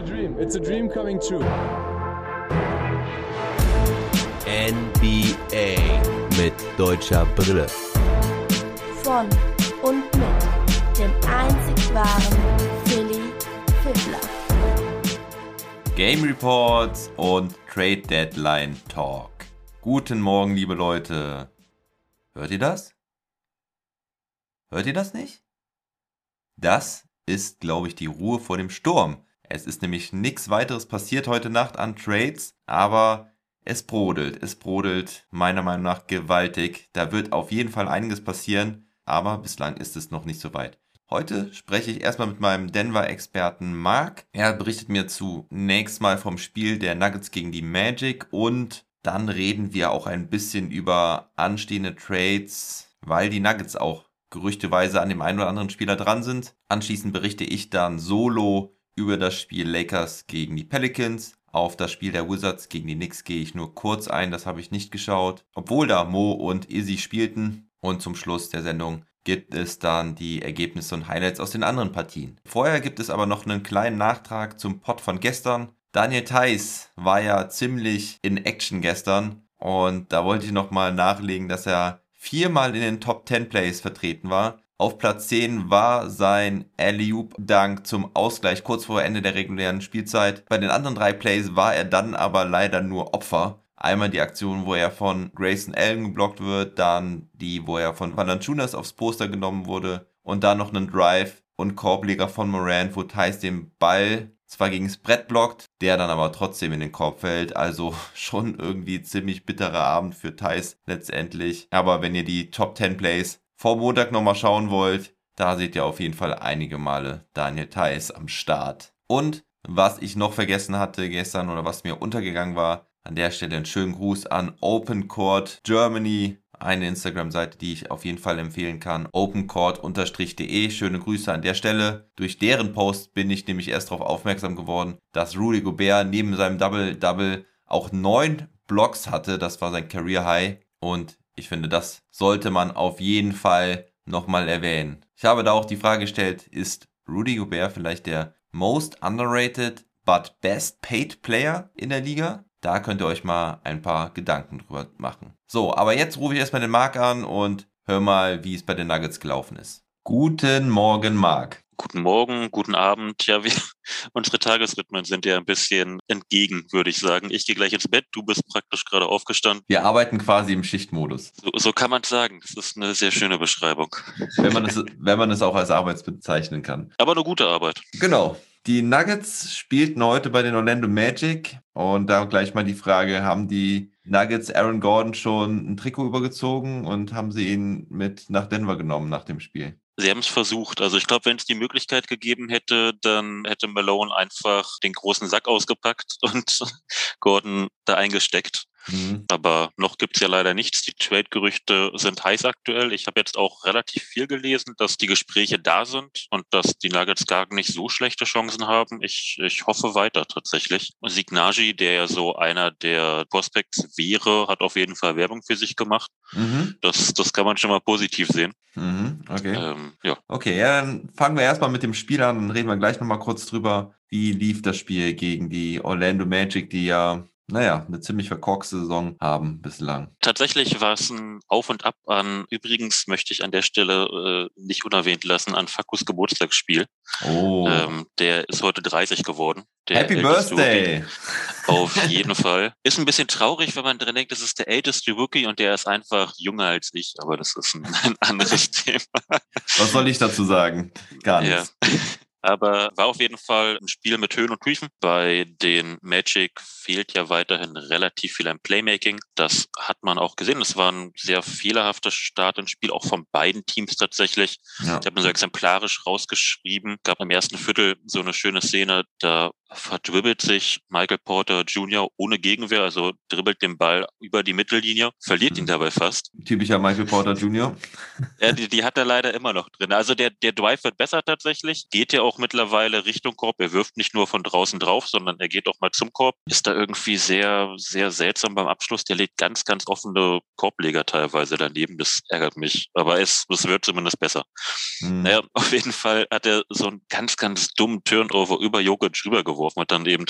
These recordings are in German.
a dream. It's a dream coming true. NBA mit deutscher Brille. Von und mit dem einzig wahren Philly Fiddler. Game Reports und Trade Deadline Talk. Guten Morgen, liebe Leute. Hört ihr das? Hört ihr das nicht? Das ist, glaube ich, die Ruhe vor dem Sturm. Es ist nämlich nichts weiteres passiert heute Nacht an Trades, aber es brodelt. Es brodelt meiner Meinung nach gewaltig. Da wird auf jeden Fall einiges passieren, aber bislang ist es noch nicht so weit. Heute spreche ich erstmal mit meinem Denver-Experten Mark. Er berichtet mir zunächst mal vom Spiel der Nuggets gegen die Magic und dann reden wir auch ein bisschen über anstehende Trades, weil die Nuggets auch gerüchteweise an dem einen oder anderen Spieler dran sind. Anschließend berichte ich dann solo über das Spiel Lakers gegen die Pelicans. Auf das Spiel der Wizards gegen die Knicks gehe ich nur kurz ein, das habe ich nicht geschaut. Obwohl da Mo und Izzy spielten. Und zum Schluss der Sendung gibt es dann die Ergebnisse und Highlights aus den anderen Partien. Vorher gibt es aber noch einen kleinen Nachtrag zum Pod von gestern. Daniel Theiss war ja ziemlich in Action gestern und da wollte ich nochmal nachlegen, dass er viermal in den Top 10 Plays vertreten war. Auf Platz 10 war sein Alley-Oop-Dank zum Ausgleich kurz vor Ende der regulären Spielzeit. Bei den anderen drei Plays war er dann aber leider nur Opfer. Einmal die Aktion, wo er von Grayson Allen geblockt wird, dann die, wo er von Valanciunas aufs Poster genommen wurde und dann noch einen Drive und Korbleger von Moran, wo Thais den Ball zwar gegen das Brett blockt, der dann aber trotzdem in den Korb fällt. Also schon irgendwie ziemlich bitterer Abend für Thais letztendlich. Aber wenn ihr die Top 10 Plays vor Montag nochmal schauen wollt, da seht ihr auf jeden Fall einige Male Daniel Theiss am Start. Und was ich noch vergessen hatte gestern oder was mir untergegangen war, an der Stelle einen schönen Gruß an Open Court Germany, eine Instagram-Seite, die ich auf jeden Fall empfehlen kann. opencourt-de. Schöne Grüße an der Stelle. Durch deren Post bin ich nämlich erst darauf aufmerksam geworden, dass Rudy Gobert neben seinem Double-Double auch neun Blocks hatte. Das war sein Career High. Und ich finde, das sollte man auf jeden Fall nochmal erwähnen. Ich habe da auch die Frage gestellt, ist Rudy Gobert vielleicht der most underrated but best paid player in der Liga? Da könnt ihr euch mal ein paar Gedanken drüber machen. So, aber jetzt rufe ich erstmal den Marc an und hör mal, wie es bei den Nuggets gelaufen ist. Guten Morgen, Marc. Guten Morgen, guten Abend. Ja, wir, unsere Tagesrhythmen sind ja ein bisschen entgegen, würde ich sagen. Ich gehe gleich ins Bett, du bist praktisch gerade aufgestanden. Wir arbeiten quasi im Schichtmodus. So, so kann man es sagen. Das ist eine sehr schöne Beschreibung. Wenn man, es, wenn man es auch als Arbeit bezeichnen kann. Aber eine gute Arbeit. Genau. Die Nuggets spielten heute bei den Orlando Magic und da gleich mal die Frage, haben die Nuggets Aaron Gordon schon ein Trikot übergezogen und haben sie ihn mit nach Denver genommen nach dem Spiel? Sie haben es versucht. Also ich glaube, wenn es die Möglichkeit gegeben hätte, dann hätte Malone einfach den großen Sack ausgepackt und Gordon da eingesteckt. Mhm. Aber noch gibt's ja leider nichts. Die Trade-Gerüchte sind heiß aktuell. Ich habe jetzt auch relativ viel gelesen, dass die Gespräche da sind und dass die Nuggets gar nicht so schlechte Chancen haben. Ich, ich hoffe weiter tatsächlich. Signagi, der ja so einer der Prospects wäre, hat auf jeden Fall Werbung für sich gemacht. Mhm. Das, das kann man schon mal positiv sehen. Mhm. Okay. Ähm, ja. Okay, ja, dann fangen wir erstmal mit dem Spiel an. Dann reden wir gleich nochmal kurz drüber, wie lief das Spiel gegen die Orlando Magic, die ja naja, eine ziemlich verkorkste Saison haben bislang. Tatsächlich war es ein Auf und Ab an, übrigens möchte ich an der Stelle äh, nicht unerwähnt lassen, an Fakus Geburtstagsspiel. Oh. Ähm, der ist heute 30 geworden. Happy Birthday! Auf jeden Fall. Ist ein bisschen traurig, wenn man dran denkt, das ist der älteste Rookie und der ist einfach jünger als ich, aber das ist ein, ein anderes Thema. Was soll ich dazu sagen? Gar nichts. Ja. Aber war auf jeden Fall ein Spiel mit Höhen und Tiefen. Bei den Magic fehlt ja weiterhin relativ viel am Playmaking. Das hat man auch gesehen. Es war ein sehr fehlerhafter Start ins Spiel, auch von beiden Teams tatsächlich. Ja. Ich habe mir so exemplarisch rausgeschrieben. Gab im ersten Viertel so eine schöne Szene, da verdribbelt sich Michael Porter Jr. ohne Gegenwehr, also dribbelt den Ball über die Mittellinie, verliert ihn mhm. dabei fast. Typischer Michael Porter Jr. ja, die, die hat er leider immer noch drin. Also der, der Drive wird besser tatsächlich, geht ja auch auch mittlerweile Richtung Korb. Er wirft nicht nur von draußen drauf, sondern er geht auch mal zum Korb. Ist da irgendwie sehr, sehr seltsam beim Abschluss. Der legt ganz, ganz offene Korbleger teilweise daneben. Das ärgert mich. Aber es, es wird zumindest besser. Mhm. Naja, auf jeden Fall hat er so einen ganz, ganz dummen Turnover über Jokic drüber geworfen und dann eben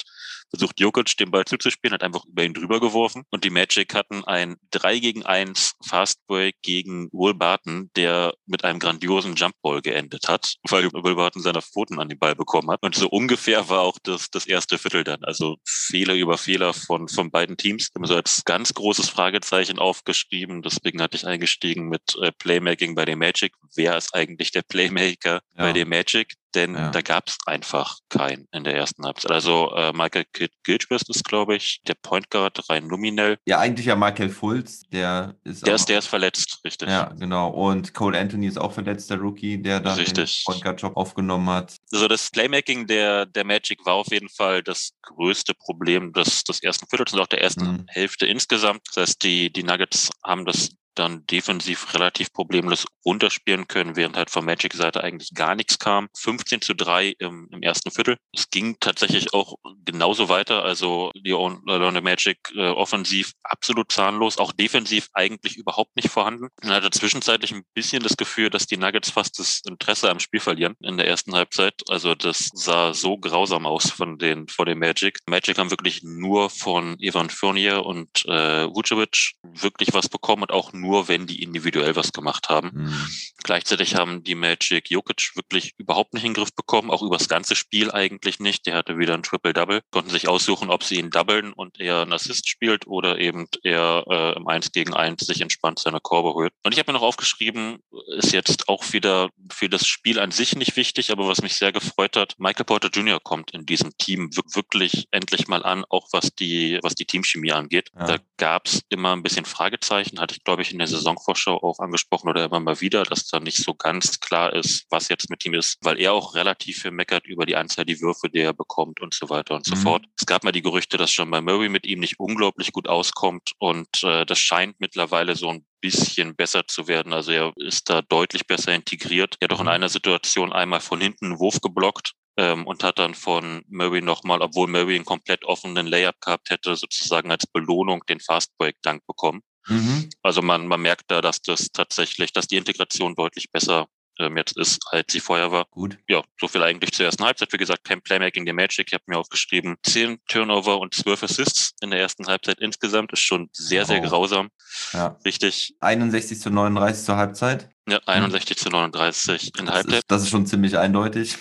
versucht Jokic den Ball zuzuspielen, hat einfach über ihn drüber geworfen und die Magic hatten ein 3 gegen 1 Fastbreak gegen Will Barton, der mit einem grandiosen Jumpball geendet hat, weil Will Barton seine Pfoten an den Ball bekommen hat und so ungefähr war auch das, das erste Viertel dann, also Fehler über Fehler von, von beiden Teams. Ich habe so als ganz großes Fragezeichen aufgeschrieben, deswegen hatte ich eingestiegen mit äh, Playmaking bei den Magic. Wer ist eigentlich der Playmaker ja. bei den Magic? Denn ja. da gab es einfach keinen in der ersten Halbzeit. Also äh, Michael Gilchrist ist, glaube ich, der Point Guard rein nominell. Ja, eigentlich ja Michael Fultz, der ist Der ist, der ist verletzt, richtig. Ja, genau. Und Cole Anthony ist auch verletzt, der Rookie, der da den Point Guard Job aufgenommen hat. Also das Playmaking der, der Magic war auf jeden Fall das größte Problem des, des ersten Viertels und auch der ersten mhm. Hälfte insgesamt. Das heißt, die, die Nuggets haben das dann defensiv relativ problemlos runterspielen können, während halt von Magic-Seite eigentlich gar nichts kam. 15 zu 3 im, im ersten Viertel. Es ging tatsächlich auch genauso weiter. Also die Orlando Magic äh, offensiv absolut zahnlos, auch defensiv eigentlich überhaupt nicht vorhanden. Man hatte zwischenzeitlich ein bisschen das Gefühl, dass die Nuggets fast das Interesse am Spiel verlieren in der ersten Halbzeit. Also das sah so grausam aus von den, von den Magic. Magic haben wirklich nur von Evan Fournier und äh, Vucevic wirklich was bekommen und auch nur, wenn die individuell was gemacht haben. Mhm. Gleichzeitig haben die Magic Jokic wirklich überhaupt nicht in den Griff bekommen, auch über das ganze Spiel eigentlich nicht. Der hatte wieder ein Triple-Double, konnten sich aussuchen, ob sie ihn doublen und er einen Assist spielt oder eben er äh, im 1 gegen 1 sich entspannt seine Korbe holt. Und ich habe mir noch aufgeschrieben, ist jetzt auch wieder für das Spiel an sich nicht wichtig, aber was mich sehr gefreut hat, Michael Porter Jr. kommt in diesem Team wirklich endlich mal an, auch was die, was die Teamchemie angeht. Ja. Da gab es immer ein bisschen Fragezeichen, hatte ich glaube ich in der Saisonvorschau auch angesprochen oder immer mal wieder, dass da nicht so ganz klar ist, was jetzt mit ihm ist, weil er auch relativ viel meckert über die Anzahl die Würfe, die er bekommt und so weiter und so mhm. fort. Es gab mal die Gerüchte, dass schon bei Murray mit ihm nicht unglaublich gut auskommt und äh, das scheint mittlerweile so ein bisschen besser zu werden. Also er ist da deutlich besser integriert. Er hat auch in mhm. einer Situation einmal von hinten einen Wurf geblockt ähm, und hat dann von Murray nochmal, obwohl Murray einen komplett offenen Layup gehabt hätte, sozusagen als Belohnung den Fastbreak-Dank bekommen. Mhm. Also man, man merkt da, dass das tatsächlich, dass die Integration deutlich besser ähm, jetzt ist, als sie vorher war. Gut. Ja, so viel eigentlich zur ersten Halbzeit. Wie gesagt, kein Playmaking der Magic. Ich habe mir aufgeschrieben, 10 Turnover und 12 Assists in der ersten Halbzeit insgesamt. Ist schon sehr, sehr oh. grausam. Ja. Richtig. 61 zu 39 zur Halbzeit. Ja, 61 hm. zu 39 in das Halbzeit. Ist, das ist schon ziemlich eindeutig.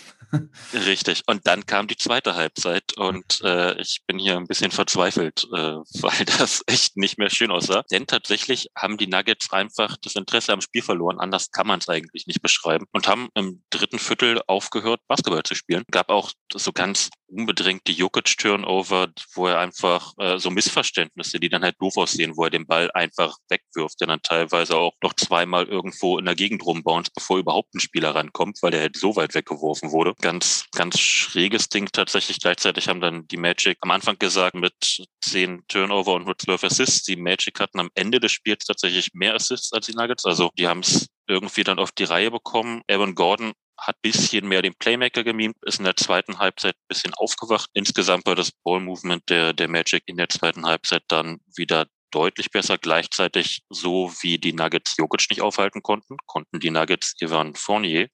Richtig. Und dann kam die zweite Halbzeit und äh, ich bin hier ein bisschen verzweifelt, äh, weil das echt nicht mehr schön aussah. Denn tatsächlich haben die Nuggets einfach das Interesse am Spiel verloren. Anders kann man es eigentlich nicht beschreiben. Und haben im dritten Viertel aufgehört, Basketball zu spielen. Gab auch so ganz unbedrängte Jokic-Turnover, wo er einfach äh, so Missverständnisse, die dann halt doof aussehen, wo er den Ball einfach wegwirft, der dann teilweise auch noch zweimal irgendwo in der Gegend rumbounce, bevor überhaupt ein Spieler rankommt, weil der halt so weit weggeworfen wurde ganz, ganz schräges Ding tatsächlich. Gleichzeitig haben dann die Magic am Anfang gesagt, mit zehn Turnover und nur zwölf Assists. Die Magic hatten am Ende des Spiels tatsächlich mehr Assists als die Nuggets. Also die haben es irgendwie dann auf die Reihe bekommen. Evan Gordon hat bisschen mehr den Playmaker gemimt, ist in der zweiten Halbzeit bisschen aufgewacht. Insgesamt war das Ball-Movement der, der Magic in der zweiten Halbzeit dann wieder deutlich besser. Gleichzeitig, so wie die Nuggets Jokic nicht aufhalten konnten, konnten die Nuggets Ivan Fournier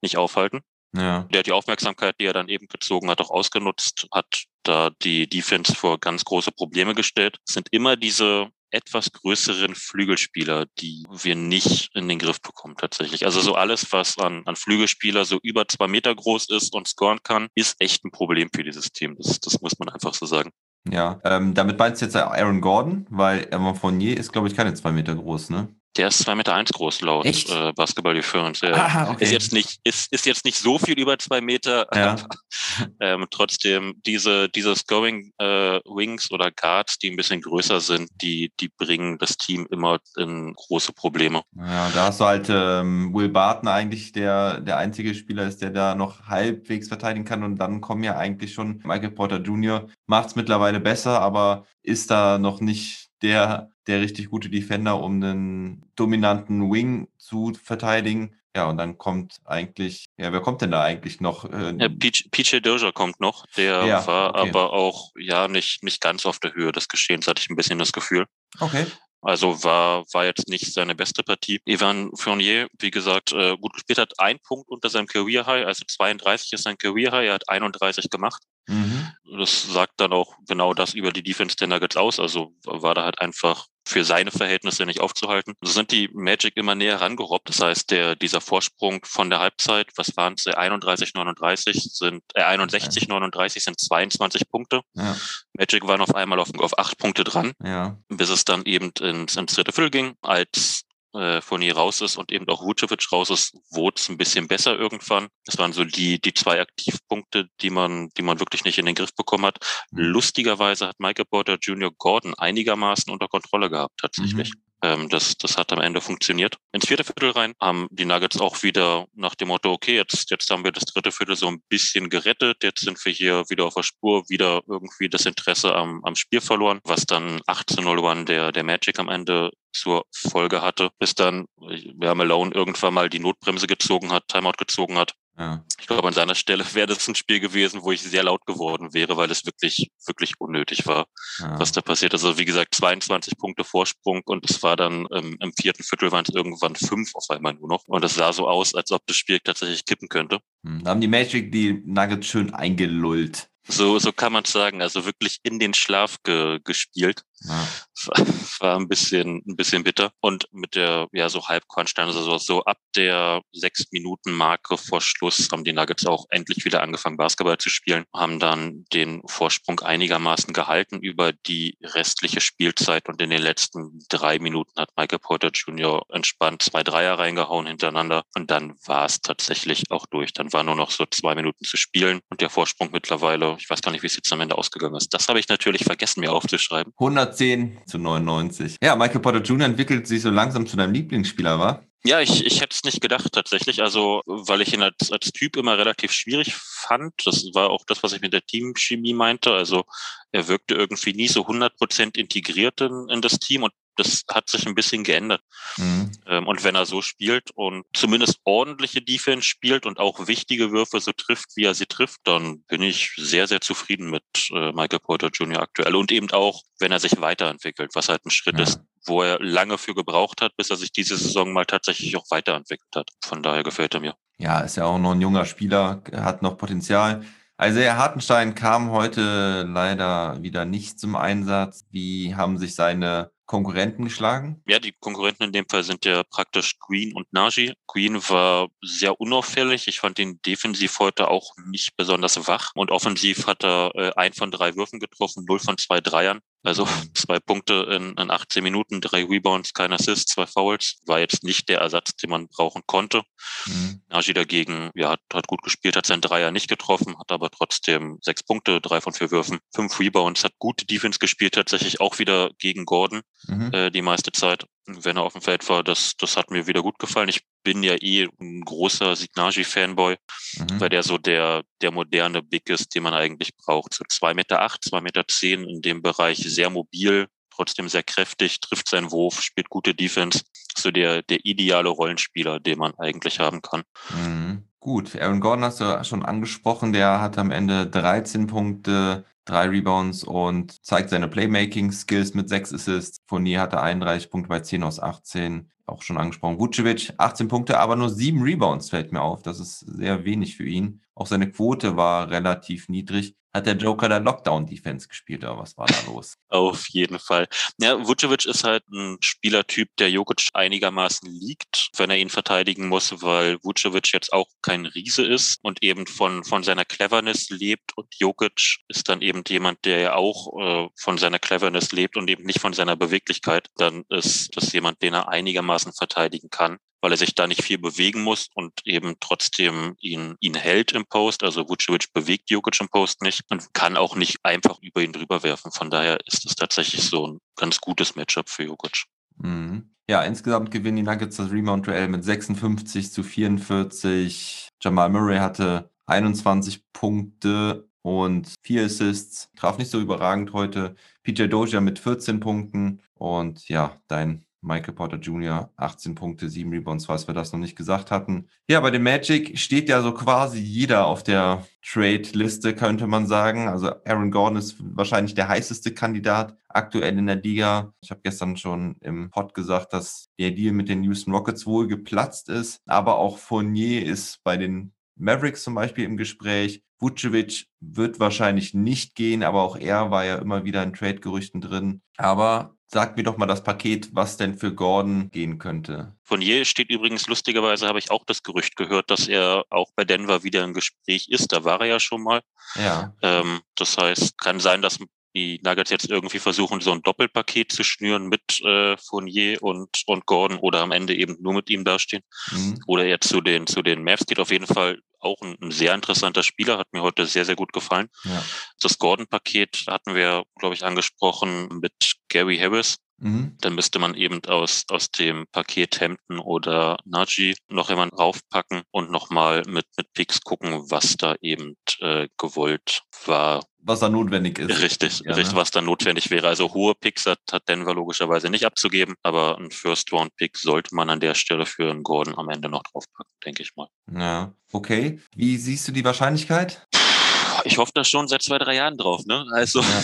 nicht aufhalten. Ja. Der hat die Aufmerksamkeit, die er dann eben gezogen hat, auch ausgenutzt, hat da die Defense vor ganz große Probleme gestellt. Es sind immer diese etwas größeren Flügelspieler, die wir nicht in den Griff bekommen tatsächlich. Also so alles, was an, an Flügelspieler so über zwei Meter groß ist und scoren kann, ist echt ein Problem für dieses Team. Das, das muss man einfach so sagen. Ja, ähm, damit meinst du jetzt Aaron Gordon, weil Evan Fournier ist, glaube ich, keine zwei Meter groß, ne? Der ist zwei Meter eins groß laut äh, Basketball Reference. Ja. Okay. Ist jetzt nicht ist, ist jetzt nicht so viel über zwei Meter. Ja. ähm, trotzdem diese diese Scoring äh, Wings oder Guards, die ein bisschen größer sind, die die bringen das Team immer in große Probleme. Ja, da hast du halt ähm, Will Barton eigentlich der der einzige Spieler ist, der da noch halbwegs verteidigen kann und dann kommen ja eigentlich schon Michael Porter Jr. macht es mittlerweile besser, aber ist da noch nicht der, der richtig gute Defender, um einen dominanten Wing zu verteidigen. Ja, und dann kommt eigentlich, ja, wer kommt denn da eigentlich noch? Äh, ja, PJ Dozier kommt noch, der ja, war okay. aber auch ja nicht, nicht ganz auf der Höhe des Geschehens, hatte ich ein bisschen das Gefühl. Okay. Also war, war jetzt nicht seine beste Partie. Ivan Fournier, wie gesagt, äh, gut gespielt hat, ein Punkt unter seinem Career High, also 32 ist sein Career High, er hat 31 gemacht. Mhm. Das sagt dann auch genau das über die Defense der Nuggets aus. Also war da halt einfach für seine Verhältnisse nicht aufzuhalten. So sind die Magic immer näher rangerobbt. Das heißt, der, dieser Vorsprung von der Halbzeit, was waren es, 31, 39 sind, äh, 61, 39 sind 22 Punkte. Ja. Magic waren auf einmal auf, auf acht Punkte dran, ja. bis es dann eben ins, ins dritte Viertel ging, als äh, Fournier raus ist und eben auch Vucevic raus ist, wurde es ein bisschen besser irgendwann. Das waren so die, die zwei Aktivpunkte, die man, die man wirklich nicht in den Griff bekommen hat. Mhm. Lustigerweise hat Michael Porter Jr. Gordon einigermaßen unter Kontrolle gehabt, tatsächlich. Mhm. Ähm, das, das hat am Ende funktioniert. Ins vierte Viertel rein haben die Nuggets auch wieder nach dem Motto, okay, jetzt, jetzt haben wir das dritte Viertel so ein bisschen gerettet, jetzt sind wir hier wieder auf der Spur, wieder irgendwie das Interesse am, am Spiel verloren, was dann 18-0 der, der Magic am Ende zur Folge hatte, bis dann ja, Malone irgendwann mal die Notbremse gezogen hat, Timeout gezogen hat ja. Ich glaube, an seiner Stelle wäre das ein Spiel gewesen, wo ich sehr laut geworden wäre, weil es wirklich, wirklich unnötig war, ja. was da passiert. Also wie gesagt, 22 Punkte Vorsprung und es war dann ähm, im vierten Viertel waren es irgendwann fünf auf einmal nur noch. Und es sah so aus, als ob das Spiel tatsächlich kippen könnte. Hm, da haben die Magic die Nuggets schön eingelullt. So, so kann man sagen. Also wirklich in den Schlaf ge gespielt. Ja. War, ein bisschen, ein bisschen bitter. Und mit der, ja, so Halbquantstein, also so, so ab der sechs Minuten Marke vor Schluss haben die Nuggets auch endlich wieder angefangen, Basketball zu spielen, haben dann den Vorsprung einigermaßen gehalten über die restliche Spielzeit und in den letzten drei Minuten hat Michael Porter Jr. entspannt zwei Dreier reingehauen hintereinander und dann war es tatsächlich auch durch. Dann war nur noch so zwei Minuten zu spielen und der Vorsprung mittlerweile, ich weiß gar nicht, wie es jetzt am Ende ausgegangen ist. Das habe ich natürlich vergessen, mir aufzuschreiben. 110 zu 99. Ja, Michael Porter Jr. entwickelt sich so langsam zu deinem Lieblingsspieler, war? Ja, ich, ich hätte es nicht gedacht tatsächlich. Also, weil ich ihn als, als Typ immer relativ schwierig fand. Das war auch das, was ich mit der Teamchemie meinte. Also er wirkte irgendwie nie so 100% integriert in, in das Team und das hat sich ein bisschen geändert. Mhm. Ähm, und wenn er so spielt und zumindest ordentliche Defense spielt und auch wichtige Würfe so trifft, wie er sie trifft, dann bin ich sehr, sehr zufrieden mit äh, Michael Porter Jr. aktuell. Und eben auch, wenn er sich weiterentwickelt, was halt ein Schritt ja. ist, wo er lange für gebraucht hat, bis er sich diese Saison mal tatsächlich auch weiterentwickelt hat. Von daher gefällt er mir. Ja, ist ja auch noch ein junger Spieler, hat noch Potenzial. Also Herr Hartenstein kam heute leider wieder nicht zum Einsatz. Wie haben sich seine Konkurrenten geschlagen? Ja, die Konkurrenten in dem Fall sind ja praktisch Green und Naji. Green war sehr unauffällig. Ich fand ihn defensiv heute auch nicht besonders wach. Und offensiv hat er äh, ein von drei Würfen getroffen, null von zwei Dreiern. Also zwei Punkte in, in 18 Minuten, drei Rebounds, kein Assist, zwei Fouls. War jetzt nicht der Ersatz, den man brauchen konnte. Mhm. Nagy dagegen, ja, hat, hat gut gespielt, hat seinen Dreier nicht getroffen, hat aber trotzdem sechs Punkte, drei von vier Würfen, fünf Rebounds, hat gute Defense gespielt, tatsächlich auch wieder gegen Gordon mhm. äh, die meiste Zeit wenn er auf dem Feld war, das, das hat mir wieder gut gefallen. Ich bin ja eh ein großer Signagi-Fanboy, mhm. weil der so der, der moderne Big ist, den man eigentlich braucht. So zwei Meter, acht, zwei Meter zehn in dem Bereich, sehr mobil, trotzdem sehr kräftig, trifft seinen Wurf, spielt gute Defense. So der, der ideale Rollenspieler, den man eigentlich haben kann. Mhm. Gut, Aaron Gordon hast du schon angesprochen, der hat am Ende 13 Punkte, drei Rebounds und zeigt seine Playmaking-Skills mit sechs Assists. Fournier hatte 31 Punkte bei 10 aus 18. Auch schon angesprochen. Vucevic 18 Punkte, aber nur sieben Rebounds fällt mir auf. Das ist sehr wenig für ihn. Auch seine Quote war relativ niedrig hat der Joker da Lockdown-Defense gespielt oder was war da los? Auf jeden Fall. Ja, Vucevic ist halt ein Spielertyp, der Jokic einigermaßen liegt, wenn er ihn verteidigen muss, weil Vucevic jetzt auch kein Riese ist und eben von, von seiner Cleverness lebt und Jokic ist dann eben jemand, der ja auch äh, von seiner Cleverness lebt und eben nicht von seiner Beweglichkeit. Dann ist das jemand, den er einigermaßen verteidigen kann weil er sich da nicht viel bewegen muss und eben trotzdem ihn, ihn hält im Post. Also Vucevic bewegt Jokic im Post nicht und kann auch nicht einfach über ihn drüber werfen. Von daher ist es tatsächlich so ein ganz gutes Matchup für Jokic. Mhm. Ja, insgesamt gewinnen die Nuggets das Rebound-Duell mit 56 zu 44. Jamal Murray hatte 21 Punkte und vier Assists. Traf nicht so überragend heute. PJ Doja mit 14 Punkten. Und ja, dein Michael Porter Jr. 18 Punkte, 7 Rebounds, falls wir das noch nicht gesagt hatten. Ja, bei dem Magic steht ja so quasi jeder auf der Trade-Liste, könnte man sagen. Also Aaron Gordon ist wahrscheinlich der heißeste Kandidat aktuell in der Liga. Ich habe gestern schon im Pod gesagt, dass der Deal mit den Houston Rockets wohl geplatzt ist, aber auch Fournier ist bei den Mavericks zum Beispiel im Gespräch. Vucevic wird wahrscheinlich nicht gehen, aber auch er war ja immer wieder in Trade-Gerüchten drin. Aber sag mir doch mal das Paket, was denn für Gordon gehen könnte. Je steht übrigens, lustigerweise habe ich auch das Gerücht gehört, dass er auch bei Denver wieder im Gespräch ist. Da war er ja schon mal. Ja. Ähm, das heißt, kann sein, dass die Nuggets jetzt irgendwie versuchen, so ein Doppelpaket zu schnüren mit äh, Fournier und, und Gordon oder am Ende eben nur mit ihm dastehen. Mhm. Oder er zu den, zu den Mavs geht auf jeden Fall auch ein, ein, sehr interessanter Spieler, hat mir heute sehr, sehr gut gefallen. Ja. Das Gordon-Paket hatten wir, glaube ich, angesprochen mit Gary Harris. Mhm. Dann müsste man eben aus, aus dem Paket Hampton oder Najee noch jemand raufpacken und nochmal mit, mit Picks gucken, was da eben äh, gewollt war. Was da notwendig ist. Richtig, ja, richtig, ne? was da notwendig wäre. Also hohe Picks hat, hat Denver logischerweise nicht abzugeben, aber ein First-Round-Pick sollte man an der Stelle für einen Gordon am Ende noch draufpacken, denke ich mal. Ja, okay. Wie siehst du die Wahrscheinlichkeit? Ich hoffe da schon seit zwei, drei Jahren drauf, ne? Also. Ja,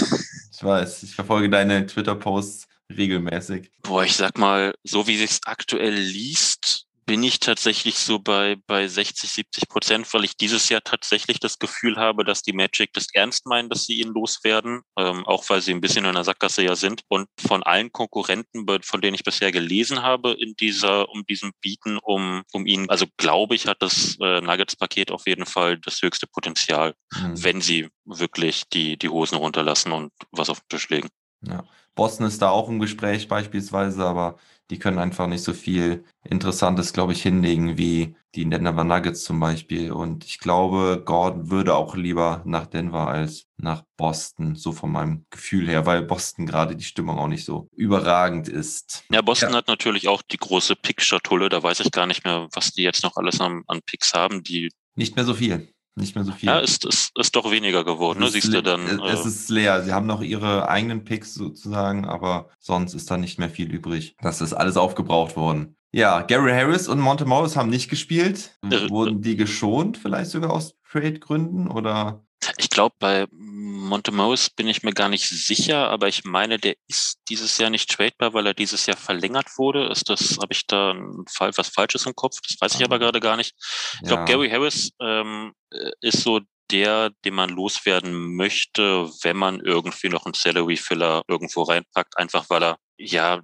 ich weiß, ich verfolge deine Twitter-Posts regelmäßig? Boah, ich sag mal, so wie sich's aktuell liest, bin ich tatsächlich so bei, bei 60, 70 Prozent, weil ich dieses Jahr tatsächlich das Gefühl habe, dass die Magic das ernst meinen, dass sie ihn loswerden, ähm, auch weil sie ein bisschen in der Sackgasse ja sind. Und von allen Konkurrenten, von denen ich bisher gelesen habe, in dieser, um diesen Bieten, um, um ihn, also glaube ich, hat das äh, Nuggets-Paket auf jeden Fall das höchste Potenzial, mhm. wenn sie wirklich die, die Hosen runterlassen und was auf den Tisch legen. Ja. Boston ist da auch im Gespräch beispielsweise, aber die können einfach nicht so viel Interessantes, glaube ich, hinlegen wie die Denver Nuggets zum Beispiel. Und ich glaube, Gordon würde auch lieber nach Denver als nach Boston, so von meinem Gefühl her, weil Boston gerade die Stimmung auch nicht so überragend ist. Ja, Boston ja. hat natürlich auch die große Pick-Schatulle. Da weiß ich gar nicht mehr, was die jetzt noch alles an, an Picks haben. Die nicht mehr so viel. Nicht mehr so viel. Ja, ist, ist, ist doch weniger geworden, ne? siehst du dann. Es äh, ist leer. Sie haben noch ihre eigenen Picks sozusagen, aber sonst ist da nicht mehr viel übrig. Das ist alles aufgebraucht worden. Ja, Gary Harris und Monte Morris haben nicht gespielt. Äh, Wurden die geschont, vielleicht sogar aus Trade-Gründen oder? Ich glaube, bei Montemose bin ich mir gar nicht sicher, aber ich meine, der ist dieses Jahr nicht tradebar, weil er dieses Jahr verlängert wurde. Ist das, habe ich da ein Fall, was Falsches im Kopf? Das weiß ich aber gerade gar nicht. Ich glaube, Gary Harris ähm, äh, ist so der, den man loswerden möchte, wenn man irgendwie noch einen Salary Filler irgendwo reinpackt, einfach weil er ja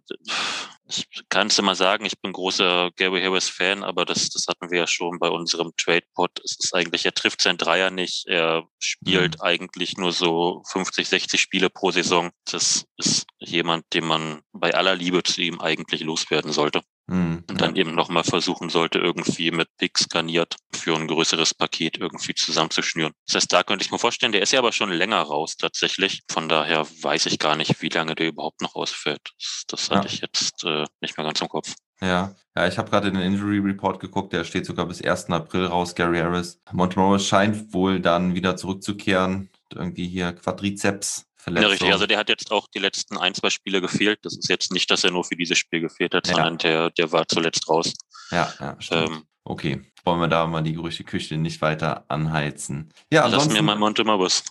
ich kann es immer sagen, ich bin großer Gary Harris Fan, aber das, das hatten wir ja schon bei unserem Trade-Pod. Es ist eigentlich, er trifft seinen Dreier nicht. Er spielt mhm. eigentlich nur so 50, 60 Spiele pro Saison. Das ist jemand, den man bei aller Liebe zu ihm eigentlich loswerden sollte. Mhm, und dann eben nochmal versuchen sollte, irgendwie mit Picks garniert für ein größeres Paket irgendwie zusammenzuschnüren. Das heißt, da könnte ich mir vorstellen, der ist ja aber schon länger raus tatsächlich. Von daher weiß ich gar nicht, wie lange der überhaupt noch ausfällt. Das, das hatte ja. ich jetzt äh, nicht mehr ganz im Kopf. Ja, ja, ich habe gerade den Injury Report geguckt, der steht sogar bis 1. April raus, Gary Harris. Montemorris scheint wohl dann wieder zurückzukehren. Irgendwie hier Quadrizeps Verletzung. Ja, richtig. Also der hat jetzt auch die letzten ein, zwei Spiele gefehlt. Das ist jetzt nicht, dass er nur für dieses Spiel gefehlt hat, ja. sondern der, der war zuletzt raus. Ja, ja, stimmt. Ähm, okay. Wollen wir da mal die Gerüchteküche nicht weiter anheizen. Ja, ansonsten, Lass mir mal Montemabus.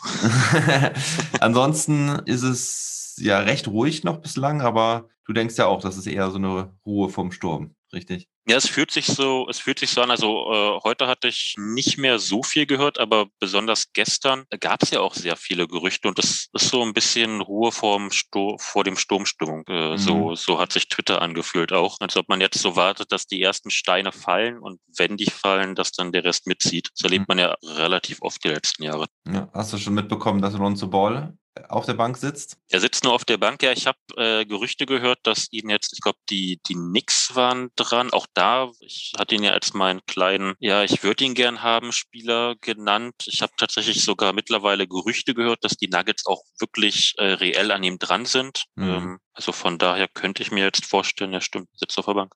ansonsten ist es ja recht ruhig noch bislang, aber du denkst ja auch, das ist eher so eine Ruhe vom Sturm, richtig? Ja, es fühlt sich so, es fühlt sich so an. Also äh, heute hatte ich nicht mehr so viel gehört, aber besonders gestern gab es ja auch sehr viele Gerüchte und das ist so ein bisschen Ruhe vorm Sto vor dem Sturmstimmung. Äh, mhm. So, so hat sich Twitter angefühlt auch, als ob man jetzt so wartet, dass die ersten Steine fallen und wenn die fallen, dass dann der Rest mitzieht. Das erlebt mhm. man ja relativ oft die letzten Jahre. Ja, hast du schon mitbekommen, dass Lonzo Ball auf der Bank sitzt? Er sitzt nur auf der Bank. Ja, ich habe äh, Gerüchte gehört, dass ihn jetzt, ich glaube, die die Knicks waren dran. Auch da, ich hatte ihn ja als meinen kleinen, ja, ich würde ihn gern haben, Spieler genannt. Ich habe tatsächlich sogar mittlerweile Gerüchte gehört, dass die Nuggets auch wirklich äh, reell an ihm dran sind. Mhm. Ähm, also von daher könnte ich mir jetzt vorstellen, ja stimmt, sitzt auf der Bank,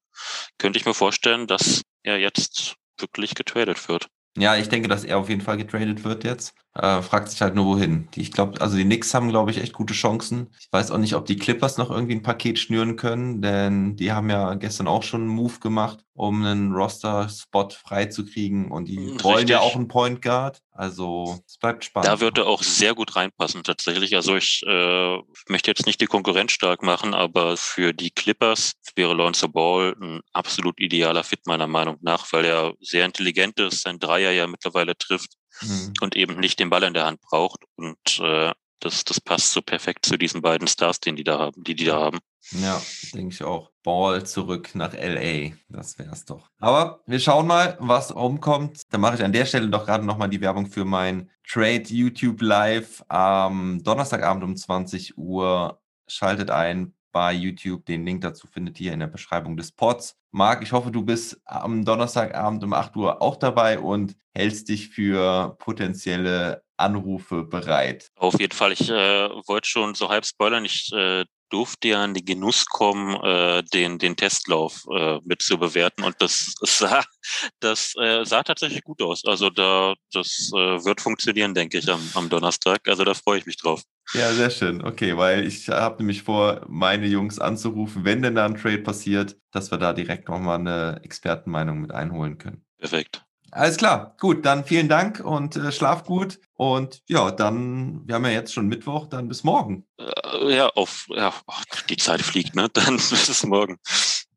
könnte ich mir vorstellen, dass er jetzt wirklich getradet wird. Ja, ich denke, dass er auf jeden Fall getradet wird jetzt. Äh, fragt sich halt nur wohin. Die, ich glaube, also die Knicks haben, glaube ich, echt gute Chancen. Ich weiß auch nicht, ob die Clippers noch irgendwie ein Paket schnüren können, denn die haben ja gestern auch schon einen Move gemacht, um einen Roster-Spot freizukriegen und die Richtig. wollen ja auch einen Point Guard. Also es bleibt spannend. Da würde auch sehr gut reinpassen tatsächlich. Also ich äh, möchte jetzt nicht die Konkurrenz stark machen, aber für die Clippers wäre Lonzo Ball ein absolut idealer Fit meiner Meinung nach, weil er sehr intelligent ist, sein Dreier ja mittlerweile trifft mhm. und eben nicht den Ball in der Hand braucht. Und äh, das, das passt so perfekt zu diesen beiden Stars, den die da haben, die die da haben. Ja, denke ich auch. Ball zurück nach LA. Das wär's doch. Aber wir schauen mal, was rumkommt. Da mache ich an der Stelle doch gerade nochmal die Werbung für mein Trade YouTube Live am Donnerstagabend um 20 Uhr. Schaltet ein bei YouTube. Den Link dazu findet ihr in der Beschreibung des Pods. Marc, ich hoffe, du bist am Donnerstagabend um 8 Uhr auch dabei und hältst dich für potenzielle Anrufe bereit. Auf jeden Fall. Ich äh, wollte schon so halb spoilern. Ich äh, durfte ja in den Genuss kommen, äh, den, den Testlauf äh, mit zu bewerten. Und das sah, das äh, sah tatsächlich gut aus. Also da, das äh, wird funktionieren, denke ich, am, am Donnerstag. Also da freue ich mich drauf. Ja, sehr schön. Okay, weil ich habe nämlich vor, meine Jungs anzurufen, wenn denn da ein Trade passiert, dass wir da direkt nochmal eine Expertenmeinung mit einholen können. Perfekt. Alles klar, gut, dann vielen Dank und äh, schlaf gut. Und ja, dann, wir haben ja jetzt schon Mittwoch, dann bis morgen. Äh, ja, auf, ja, ach, die Zeit fliegt, ne? Dann bis morgen.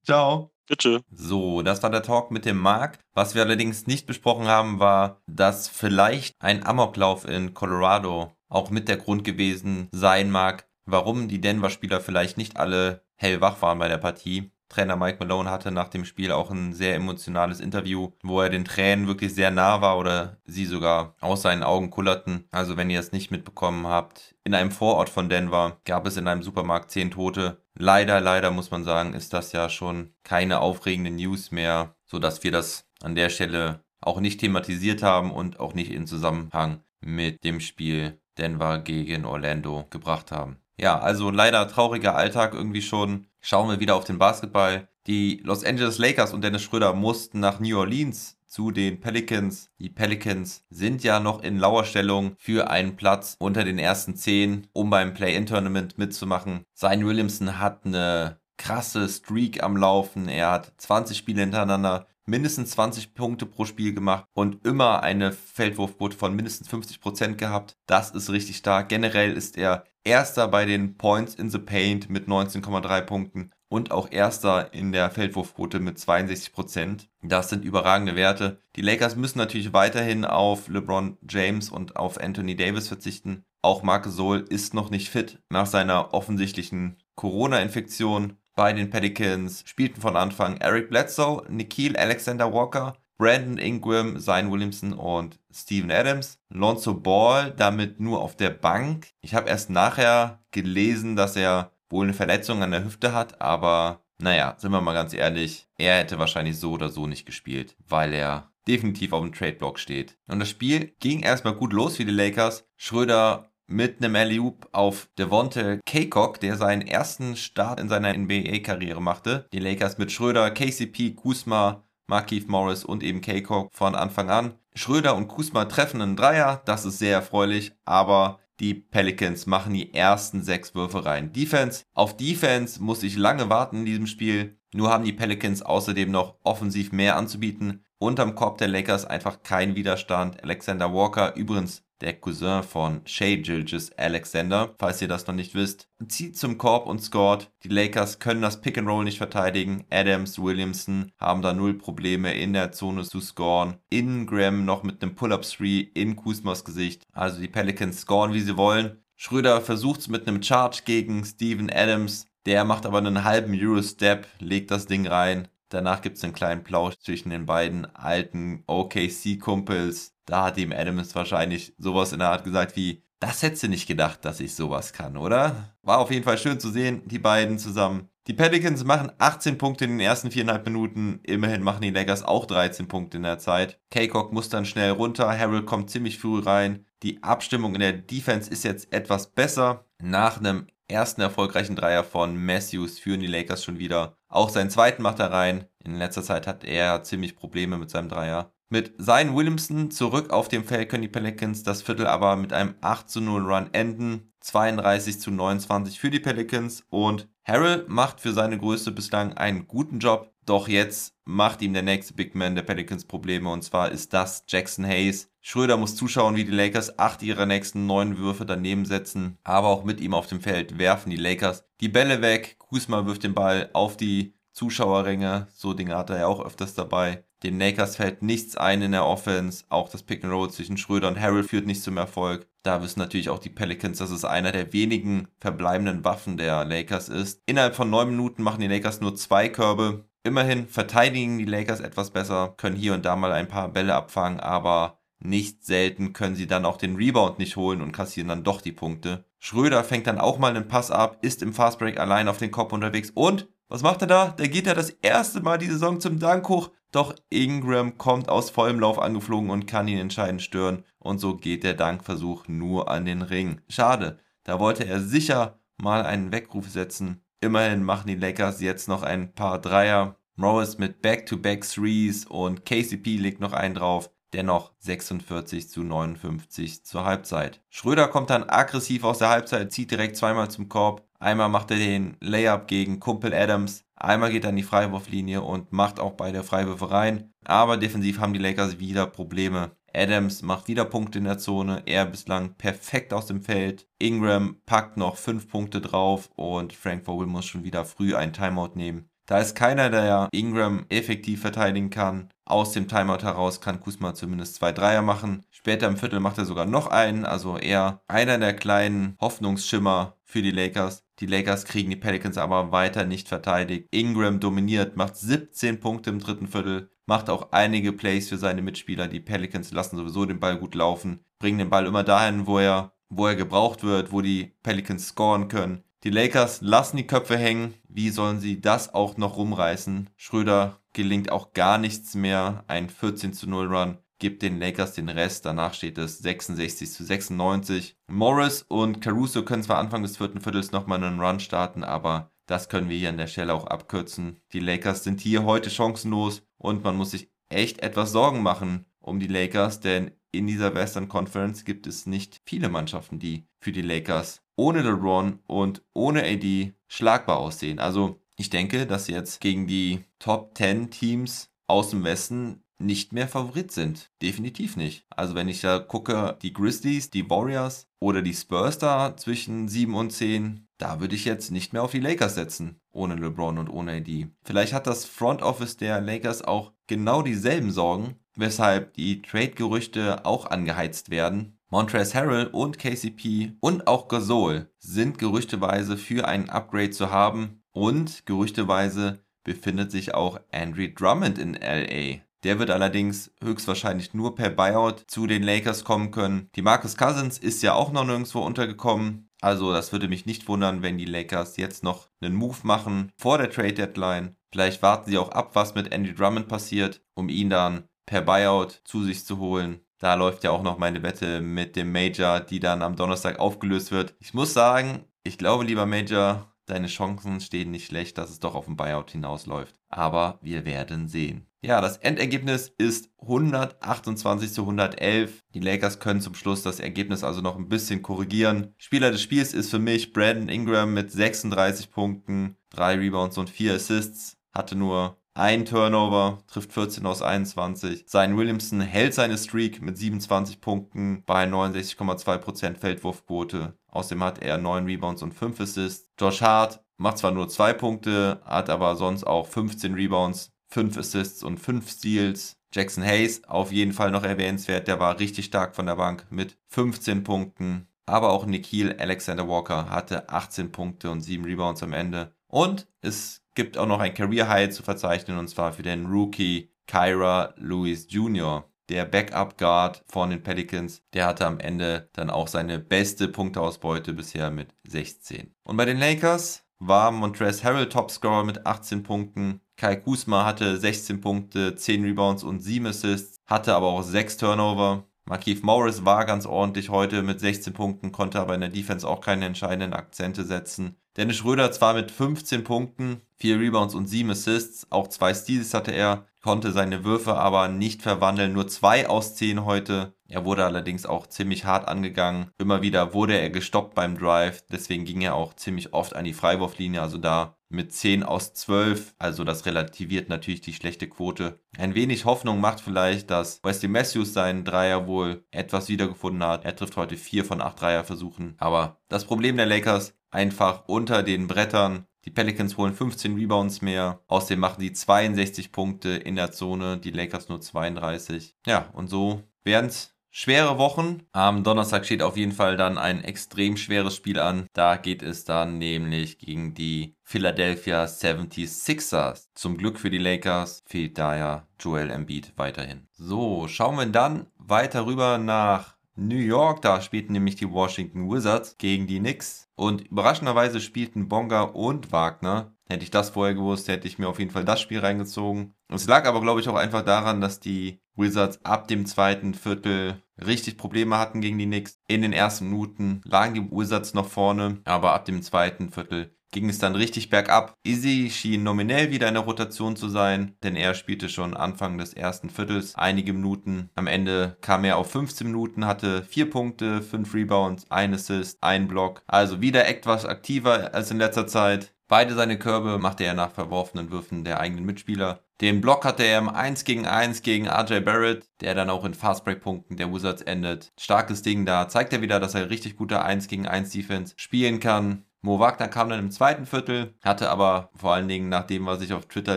Ciao. Bitte. So, das war der Talk mit dem Markt. Was wir allerdings nicht besprochen haben, war, dass vielleicht ein Amoklauf in Colorado auch mit der Grund gewesen sein mag, warum die Denver-Spieler vielleicht nicht alle hellwach waren bei der Partie. Trainer Mike Malone hatte nach dem Spiel auch ein sehr emotionales Interview, wo er den Tränen wirklich sehr nah war oder sie sogar aus seinen Augen kullerten. Also wenn ihr es nicht mitbekommen habt, in einem Vorort von Denver gab es in einem Supermarkt zehn Tote. Leider, leider muss man sagen, ist das ja schon keine aufregende News mehr, sodass wir das an der Stelle auch nicht thematisiert haben und auch nicht in Zusammenhang mit dem Spiel Denver gegen Orlando gebracht haben. Ja, also leider trauriger Alltag irgendwie schon. Schauen wir wieder auf den Basketball. Die Los Angeles Lakers und Dennis Schröder mussten nach New Orleans zu den Pelicans. Die Pelicans sind ja noch in Lauerstellung für einen Platz unter den ersten 10, um beim Play-In-Tournament mitzumachen. Sein Williamson hat eine krasse Streak am Laufen. Er hat 20 Spiele hintereinander mindestens 20 Punkte pro Spiel gemacht und immer eine Feldwurfquote von mindestens 50 Prozent gehabt. Das ist richtig stark. Generell ist er Erster bei den Points in the Paint mit 19,3 Punkten und auch Erster in der Feldwurfquote mit 62%. Prozent. Das sind überragende Werte. Die Lakers müssen natürlich weiterhin auf LeBron James und auf Anthony Davis verzichten. Auch Marc Gasol ist noch nicht fit nach seiner offensichtlichen Corona-Infektion bei den Pelicans spielten von Anfang Eric Bledsoe, Nikhil Alexander Walker, Brandon Ingram, Zion Williamson und Steven Adams. Lonzo Ball damit nur auf der Bank. Ich habe erst nachher gelesen, dass er wohl eine Verletzung an der Hüfte hat, aber naja, sind wir mal ganz ehrlich, er hätte wahrscheinlich so oder so nicht gespielt, weil er definitiv auf dem Trade-Block steht. Und das Spiel ging erstmal gut los für die Lakers. Schröder mit einem Alley-Oop auf Devonte Kaycock, der seinen ersten Start in seiner NBA-Karriere machte. Die Lakers mit Schröder, KCP, Kuzma, Markeith Morris und eben Kaycock von Anfang an. Schröder und Kuzma treffen einen Dreier, das ist sehr erfreulich, aber die Pelicans machen die ersten sechs Würfe rein. Defense. Auf Defense muss ich lange warten in diesem Spiel. Nur haben die Pelicans außerdem noch offensiv mehr anzubieten. Unterm Korb der Lakers einfach kein Widerstand. Alexander Walker übrigens der Cousin von Shea Gilgis Alexander, falls ihr das noch nicht wisst, zieht zum Korb und scored. Die Lakers können das Pick and Roll nicht verteidigen. Adams, Williamson haben da null Probleme in der Zone zu scoren. Ingram noch mit einem Pull-Up 3 in Kuzmas Gesicht. Also die Pelicans scoren, wie sie wollen. Schröder versucht es mit einem Charge gegen Steven Adams. Der macht aber einen halben Euro-Step, legt das Ding rein. Danach gibt es einen kleinen Plausch zwischen den beiden alten OKC-Kumpels. Da hat ihm Adams wahrscheinlich sowas in der Art gesagt wie, das hättest du nicht gedacht, dass ich sowas kann, oder? War auf jeden Fall schön zu sehen, die beiden zusammen. Die Pelicans machen 18 Punkte in den ersten viereinhalb Minuten. Immerhin machen die Lakers auch 13 Punkte in der Zeit. Kaycock muss dann schnell runter. Harold kommt ziemlich früh rein. Die Abstimmung in der Defense ist jetzt etwas besser. Nach einem ersten erfolgreichen Dreier von Matthews führen die Lakers schon wieder. Auch seinen zweiten macht er rein. In letzter Zeit hat er ziemlich Probleme mit seinem Dreier. Mit Zion Williamson zurück auf dem Feld können die Pelicans das Viertel aber mit einem 8 zu 0 Run enden. 32 zu 29 für die Pelicans und Harrell macht für seine Größe bislang einen guten Job. Doch jetzt macht ihm der nächste Big Man der Pelicans Probleme und zwar ist das Jackson Hayes. Schröder muss zuschauen, wie die Lakers acht ihrer nächsten neun Würfe daneben setzen, aber auch mit ihm auf dem Feld werfen die Lakers die Bälle weg. Kuzma wirft den Ball auf die Zuschauerränge, so Dinge hat er ja auch öfters dabei. Den Lakers fällt nichts ein in der Offense. Auch das Pick and Roll zwischen Schröder und Harrell führt nicht zum Erfolg. Da wissen natürlich auch die Pelicans, dass es einer der wenigen verbleibenden Waffen der Lakers ist. Innerhalb von neun Minuten machen die Lakers nur zwei Körbe. Immerhin verteidigen die Lakers etwas besser, können hier und da mal ein paar Bälle abfangen, aber nicht selten können sie dann auch den Rebound nicht holen und kassieren dann doch die Punkte. Schröder fängt dann auch mal einen Pass ab, ist im Fastbreak allein auf den Kopf unterwegs und was macht er da? Der geht ja das erste Mal die Saison zum Dank hoch, doch Ingram kommt aus vollem Lauf angeflogen und kann ihn entscheidend stören und so geht der Dankversuch nur an den Ring. Schade, da wollte er sicher mal einen Weckruf setzen. Immerhin machen die Lakers jetzt noch ein paar Dreier. Morris mit Back-to-Back Threes und KCP legt noch einen drauf. Dennoch 46 zu 59 zur Halbzeit. Schröder kommt dann aggressiv aus der Halbzeit, zieht direkt zweimal zum Korb. Einmal macht er den Layup gegen Kumpel Adams. Einmal geht er an die Freiwurflinie und macht auch beide Freiwürfe rein. Aber defensiv haben die Lakers wieder Probleme. Adams macht wieder Punkte in der Zone. Er bislang perfekt aus dem Feld. Ingram packt noch 5 Punkte drauf und Frank Vogel muss schon wieder früh einen Timeout nehmen. Da ist keiner, der Ingram effektiv verteidigen kann. Aus dem Timeout heraus kann Kusma zumindest zwei Dreier machen. Später im Viertel macht er sogar noch einen. Also eher einer der kleinen Hoffnungsschimmer für die Lakers. Die Lakers kriegen die Pelicans aber weiter nicht verteidigt. Ingram dominiert, macht 17 Punkte im dritten Viertel, macht auch einige Plays für seine Mitspieler. Die Pelicans lassen sowieso den Ball gut laufen, bringen den Ball immer dahin, wo er, wo er gebraucht wird, wo die Pelicans scoren können. Die Lakers lassen die Köpfe hängen. Wie sollen sie das auch noch rumreißen? Schröder gelingt auch gar nichts mehr. Ein 14 zu 0 Run gibt den Lakers den Rest. Danach steht es 66 zu 96. Morris und Caruso können zwar Anfang des vierten Viertels nochmal einen Run starten, aber das können wir hier an der Stelle auch abkürzen. Die Lakers sind hier heute chancenlos und man muss sich echt etwas Sorgen machen um die Lakers, denn in dieser Western Conference gibt es nicht viele Mannschaften, die für die Lakers ohne LeBron und ohne AD schlagbar aussehen. Also ich denke, dass jetzt gegen die Top 10 Teams aus dem Westen nicht mehr Favorit sind. Definitiv nicht. Also wenn ich da gucke, die Grizzlies, die Warriors oder die Spurs da zwischen 7 und 10, da würde ich jetzt nicht mehr auf die Lakers setzen, ohne LeBron und ohne AD. Vielleicht hat das Front Office der Lakers auch genau dieselben Sorgen, weshalb die Trade-Gerüchte auch angeheizt werden. Montrezl Harrell und KCP und auch Gasol sind gerüchteweise für ein Upgrade zu haben und gerüchteweise befindet sich auch Andrew Drummond in LA. Der wird allerdings höchstwahrscheinlich nur per Buyout zu den Lakers kommen können. Die Marcus Cousins ist ja auch noch nirgendwo untergekommen. Also das würde mich nicht wundern, wenn die Lakers jetzt noch einen Move machen vor der Trade Deadline. Vielleicht warten sie auch ab, was mit Andy Drummond passiert, um ihn dann per Buyout zu sich zu holen. Da läuft ja auch noch meine Wette mit dem Major, die dann am Donnerstag aufgelöst wird. Ich muss sagen, ich glaube, lieber Major, deine Chancen stehen nicht schlecht, dass es doch auf ein Buyout hinausläuft. Aber wir werden sehen. Ja, das Endergebnis ist 128 zu 111. Die Lakers können zum Schluss das Ergebnis also noch ein bisschen korrigieren. Spieler des Spiels ist für mich Brandon Ingram mit 36 Punkten, 3 Rebounds und 4 Assists. Hatte nur ein Turnover, trifft 14 aus 21. Sein Williamson hält seine Streak mit 27 Punkten bei 69,2% Feldwurfquote. Außerdem hat er 9 Rebounds und 5 Assists. Josh Hart macht zwar nur 2 Punkte, hat aber sonst auch 15 Rebounds, 5 Assists und 5 Steals. Jackson Hayes auf jeden Fall noch erwähnenswert, der war richtig stark von der Bank mit 15 Punkten. Aber auch Nikhil Alexander Walker hatte 18 Punkte und 7 Rebounds am Ende. Und es gibt auch noch ein Career High zu verzeichnen und zwar für den Rookie Kyra Lewis Jr. Der Backup Guard von den Pelicans, der hatte am Ende dann auch seine beste Punkteausbeute bisher mit 16. Und bei den Lakers war Montrezl Harrell Topscorer mit 18 Punkten. Kai Kusma hatte 16 Punkte, 10 Rebounds und 7 Assists, hatte aber auch 6 Turnover. Markeith Morris war ganz ordentlich heute mit 16 Punkten, konnte aber in der Defense auch keine entscheidenden Akzente setzen. Dennis Schröder zwar mit 15 Punkten, 4 Rebounds und 7 Assists, auch 2 Steals hatte er, konnte seine Würfe aber nicht verwandeln, nur 2 aus 10 heute. Er wurde allerdings auch ziemlich hart angegangen. Immer wieder wurde er gestoppt beim Drive, deswegen ging er auch ziemlich oft an die Freiwurflinie, also da mit 10 aus 12. Also das relativiert natürlich die schlechte Quote. Ein wenig Hoffnung macht vielleicht, dass Wesley Matthews seinen Dreier wohl etwas wiedergefunden hat. Er trifft heute 4 von 8 Dreierversuchen. Aber das Problem der Lakers einfach unter den Brettern. Die Pelicans holen 15 Rebounds mehr. Außerdem machen die 62 Punkte in der Zone, die Lakers nur 32. Ja, und so werden es schwere Wochen. Am Donnerstag steht auf jeden Fall dann ein extrem schweres Spiel an. Da geht es dann nämlich gegen die Philadelphia 76ers. Zum Glück für die Lakers fehlt daher Joel Embiid weiterhin. So, schauen wir dann weiter rüber nach New York. Da spielten nämlich die Washington Wizards gegen die Knicks. Und überraschenderweise spielten Bonga und Wagner. Hätte ich das vorher gewusst, hätte ich mir auf jeden Fall das Spiel reingezogen. Es lag aber, glaube ich, auch einfach daran, dass die Wizards ab dem zweiten Viertel richtig Probleme hatten gegen die Knicks. In den ersten Minuten lagen die Wizards noch vorne, aber ab dem zweiten Viertel ging es dann richtig bergab. Izzy schien nominell wieder in der Rotation zu sein, denn er spielte schon Anfang des ersten Viertels einige Minuten. Am Ende kam er auf 15 Minuten, hatte 4 Punkte, 5 Rebounds, 1 Assist, 1 Block. Also wieder etwas aktiver als in letzter Zeit. Beide seine Körbe machte er nach verworfenen Würfen der eigenen Mitspieler. Den Block hatte er im 1 gegen 1 gegen RJ Barrett, der dann auch in Fastbreak-Punkten der Wizards endet. Starkes Ding da. Zeigt er wieder, dass er richtig gute 1 gegen 1 Defense spielen kann. Mo Wagner kam dann im zweiten Viertel, hatte aber vor allen Dingen nach dem, was ich auf Twitter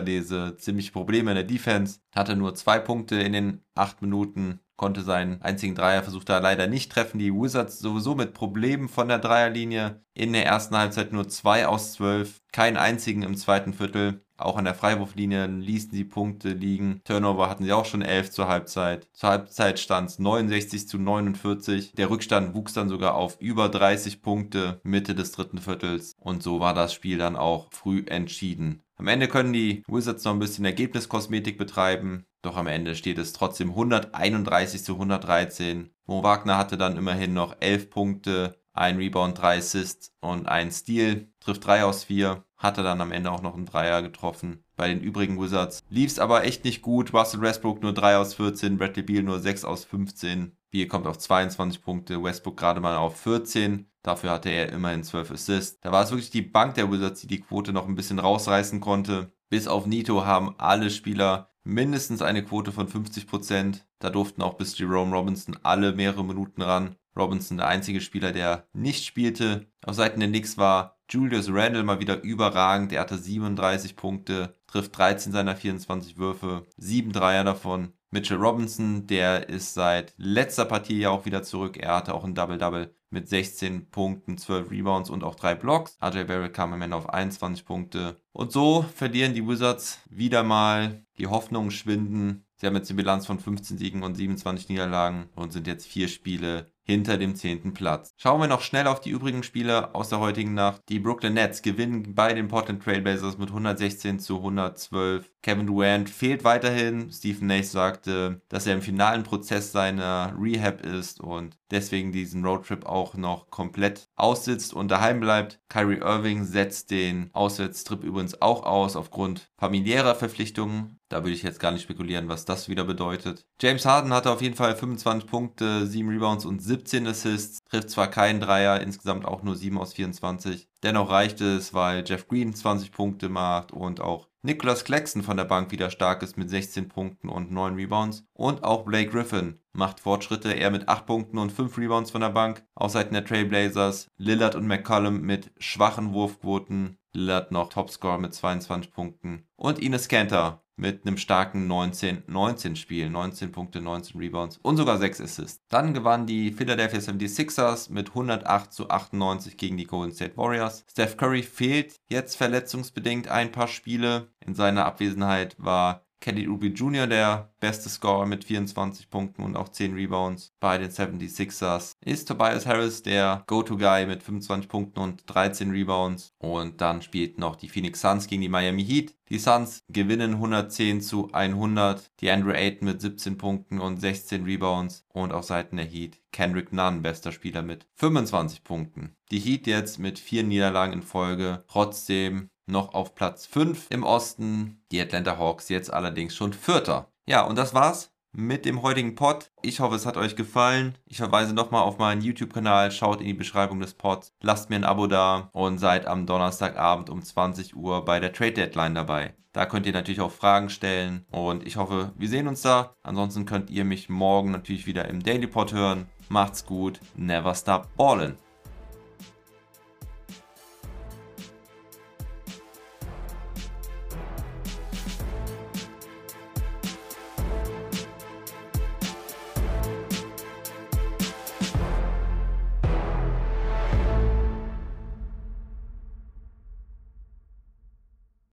lese, ziemlich Probleme in der Defense. Hatte nur zwei Punkte in den acht Minuten, konnte seinen einzigen Dreierversuch da leider nicht treffen. Die Wizards sowieso mit Problemen von der Dreierlinie. In der ersten Halbzeit nur zwei aus zwölf, keinen einzigen im zweiten Viertel. Auch an der Freiwurflinie ließen sie Punkte liegen. Turnover hatten sie auch schon 11 zur Halbzeit. Zur Halbzeit stand es 69 zu 49. Der Rückstand wuchs dann sogar auf über 30 Punkte Mitte des dritten Viertels. Und so war das Spiel dann auch früh entschieden. Am Ende können die Wizards noch ein bisschen Ergebniskosmetik betreiben. Doch am Ende steht es trotzdem 131 zu 113. Mo Wagner hatte dann immerhin noch 11 Punkte, ein Rebound, drei Assists und ein Steal. Trifft 3 aus 4 hatte dann am Ende auch noch einen Dreier getroffen. Bei den übrigen Wizards lief es aber echt nicht gut. Russell Westbrook nur 3 aus 14, Bradley Beal nur 6 aus 15. Beal kommt auf 22 Punkte, Westbrook gerade mal auf 14. Dafür hatte er immerhin 12 Assists. Da war es wirklich die Bank der Wizards, die die Quote noch ein bisschen rausreißen konnte. Bis auf Nito haben alle Spieler mindestens eine Quote von 50%. Da durften auch bis Jerome Robinson alle mehrere Minuten ran. Robinson der einzige Spieler, der nicht spielte. Auf Seiten der Knicks war Julius Randle mal wieder überragend. Er hatte 37 Punkte, trifft 13 seiner 24 Würfe, 7 Dreier davon. Mitchell Robinson, der ist seit letzter Partie ja auch wieder zurück. Er hatte auch ein Double-Double mit 16 Punkten, 12 Rebounds und auch 3 Blocks. RJ Barrett kam am Ende auf 21 Punkte. Und so verlieren die Wizards wieder mal. Die Hoffnungen schwinden. Sie haben jetzt eine Bilanz von 15 Siegen und 27 Niederlagen und sind jetzt vier Spiele hinter dem zehnten Platz. Schauen wir noch schnell auf die übrigen Spiele aus der heutigen Nacht. Die Brooklyn Nets gewinnen bei den Portland Trailblazers mit 116 zu 112. Kevin Durant fehlt weiterhin. Stephen Nace sagte, dass er im finalen Prozess seiner Rehab ist und deswegen diesen Roadtrip auch noch komplett aussitzt und daheim bleibt. Kyrie Irving setzt den Auswärtstrip übrigens auch aus aufgrund familiärer Verpflichtungen. Da würde ich jetzt gar nicht spekulieren, was das wieder bedeutet. James Harden hatte auf jeden Fall 25 Punkte, 7 Rebounds und 17 Assists. Trifft zwar keinen Dreier, insgesamt auch nur 7 aus 24. Dennoch reicht es, weil Jeff Green 20 Punkte macht und auch Nicholas Claxton von der Bank wieder stark ist mit 16 Punkten und 9 Rebounds. Und auch Blake Griffin macht Fortschritte, er mit 8 Punkten und 5 Rebounds von der Bank. Auf Seiten der Trailblazers Lillard und McCollum mit schwachen Wurfquoten. Lillard noch Topscorer mit 22 Punkten. Und Ines Kanter mit einem starken 19-19 Spiel. 19 Punkte, 19 Rebounds und sogar 6 Assists. Dann gewannen die Philadelphia 76ers mit 108 zu 98 gegen die Golden State Warriors. Steph Curry fehlt jetzt verletzungsbedingt ein paar Spiele. In seiner Abwesenheit war Kelly Ruby Jr., der beste Scorer mit 24 Punkten und auch 10 Rebounds bei den 76ers, ist Tobias Harris der Go-To-Guy mit 25 Punkten und 13 Rebounds. Und dann spielt noch die Phoenix Suns gegen die Miami Heat. Die Suns gewinnen 110 zu 100. Die Andrew Ayton mit 17 Punkten und 16 Rebounds. Und auf Seiten der Heat Kendrick Nunn, bester Spieler mit 25 Punkten. Die Heat jetzt mit vier Niederlagen in Folge. Trotzdem noch auf Platz 5 im Osten. Die Atlanta Hawks jetzt allerdings schon Vierter. Ja, und das war's mit dem heutigen Pod. Ich hoffe, es hat euch gefallen. Ich verweise nochmal auf meinen YouTube-Kanal. Schaut in die Beschreibung des Pods. Lasst mir ein Abo da und seid am Donnerstagabend um 20 Uhr bei der Trade Deadline dabei. Da könnt ihr natürlich auch Fragen stellen und ich hoffe, wir sehen uns da. Ansonsten könnt ihr mich morgen natürlich wieder im Daily Pod hören. Macht's gut. Never stop ballin'.